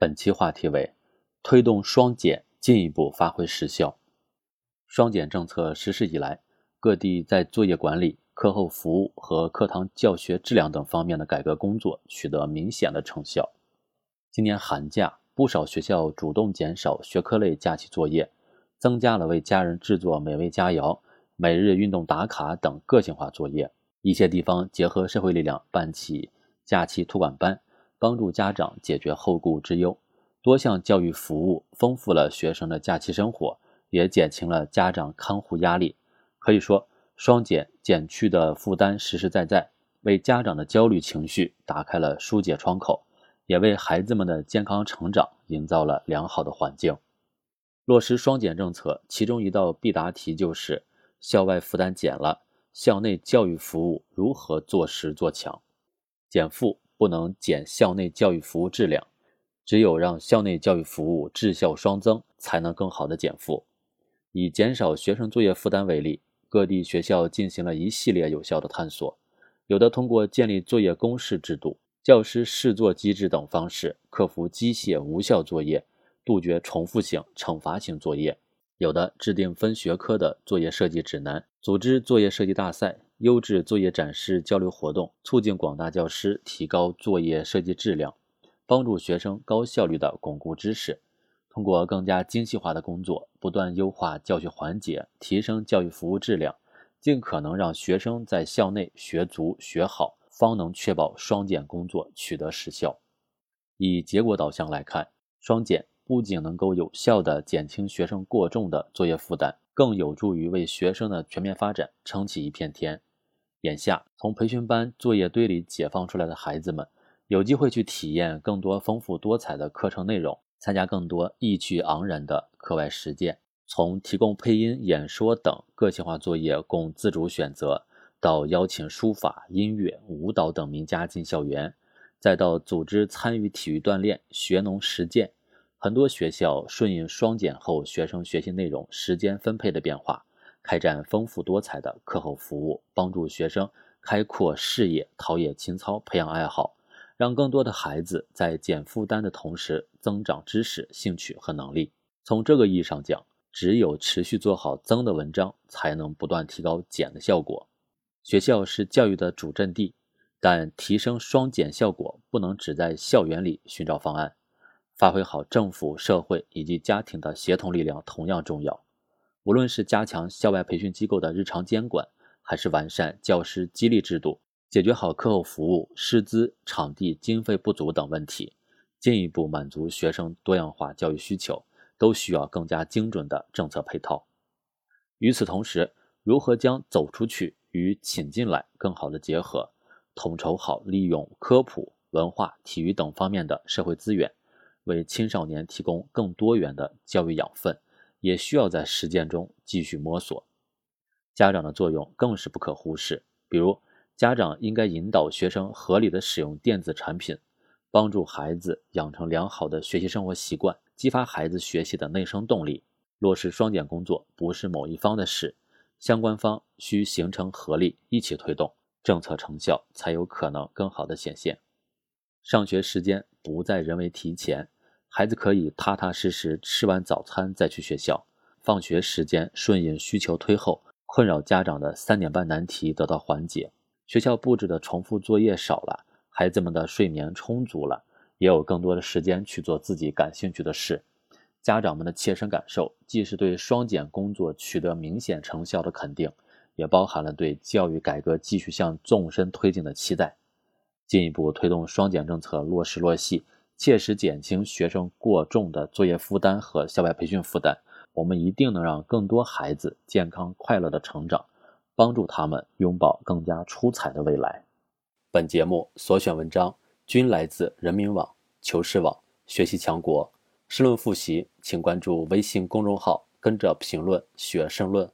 本期话题为推动双减进一步发挥实效。双减政策实施以来，各地在作业管理、课后服务和课堂教学质量等方面的改革工作取得明显的成效。今年寒假，不少学校主动减少学科类假期作业，增加了为家人制作美味佳肴、每日运动打卡等个性化作业。一些地方结合社会力量办起假期托管班，帮助家长解决后顾之忧。多项教育服务丰富了学生的假期生活，也减轻了家长看护压力。可以说，双减减去的负担实实在在，为家长的焦虑情绪打开了疏解窗口，也为孩子们的健康成长营造了良好的环境。落实双减政策，其中一道必答题就是校外负担减了。校内教育服务如何做实做强？减负不能减校内教育服务质量，只有让校内教育服务质效双增，才能更好的减负。以减少学生作业负担为例，各地学校进行了一系列有效的探索，有的通过建立作业公示制度、教师试作机制等方式，克服机械无效作业，杜绝重复性、惩罚性作业。有的制定分学科的作业设计指南，组织作业设计大赛、优质作业展示交流活动，促进广大教师提高作业设计质量，帮助学生高效率地巩固知识。通过更加精细化的工作，不断优化教学环节，提升教育服务质量，尽可能让学生在校内学足学好，方能确保双减工作取得实效。以结果导向来看，双减。不仅能够有效地减轻学生过重的作业负担，更有助于为学生的全面发展撑起一片天。眼下，从培训班作业堆里解放出来的孩子们，有机会去体验更多丰富多彩的课程内容，参加更多意趣盎然的课外实践。从提供配音、演说等个性化作业供自主选择，到邀请书法、音乐、舞蹈等名家进校园，再到组织参与体育锻炼、学农实践。很多学校顺应双减后学生学习内容、时间分配的变化，开展丰富多彩的课后服务，帮助学生开阔视野、陶冶情操、培养爱好，让更多的孩子在减负担的同时增长知识、兴趣和能力。从这个意义上讲，只有持续做好增的文章，才能不断提高减的效果。学校是教育的主阵地，但提升双减效果不能只在校园里寻找方案。发挥好政府、社会以及家庭的协同力量同样重要。无论是加强校外培训机构的日常监管，还是完善教师激励制度，解决好课后服务、师资、场地、经费不足等问题，进一步满足学生多样化教育需求，都需要更加精准的政策配套。与此同时，如何将走出去与请进来更好的结合，统筹好利用科普、文化、体育等方面的社会资源。为青少年提供更多元的教育养分，也需要在实践中继续摸索。家长的作用更是不可忽视，比如家长应该引导学生合理的使用电子产品，帮助孩子养成良好的学习生活习惯，激发孩子学习的内生动力。落实双减工作不是某一方的事，相关方需形成合力，一起推动，政策成效才有可能更好的显现。上学时间不再人为提前。孩子可以踏踏实实吃完早餐再去学校，放学时间顺应需求推后，困扰家长的三点半难题得到缓解。学校布置的重复作业少了，孩子们的睡眠充足了，也有更多的时间去做自己感兴趣的事。家长们的切身感受，既是对双减工作取得明显成效的肯定，也包含了对教育改革继续向纵深推进的期待。进一步推动双减政策落实落细。切实减轻学生过重的作业负担和校外培训负担，我们一定能让更多孩子健康快乐的成长，帮助他们拥抱更加出彩的未来。本节目所选文章均来自人民网、求是网、学习强国。申论复习，请关注微信公众号，跟着评论学申论。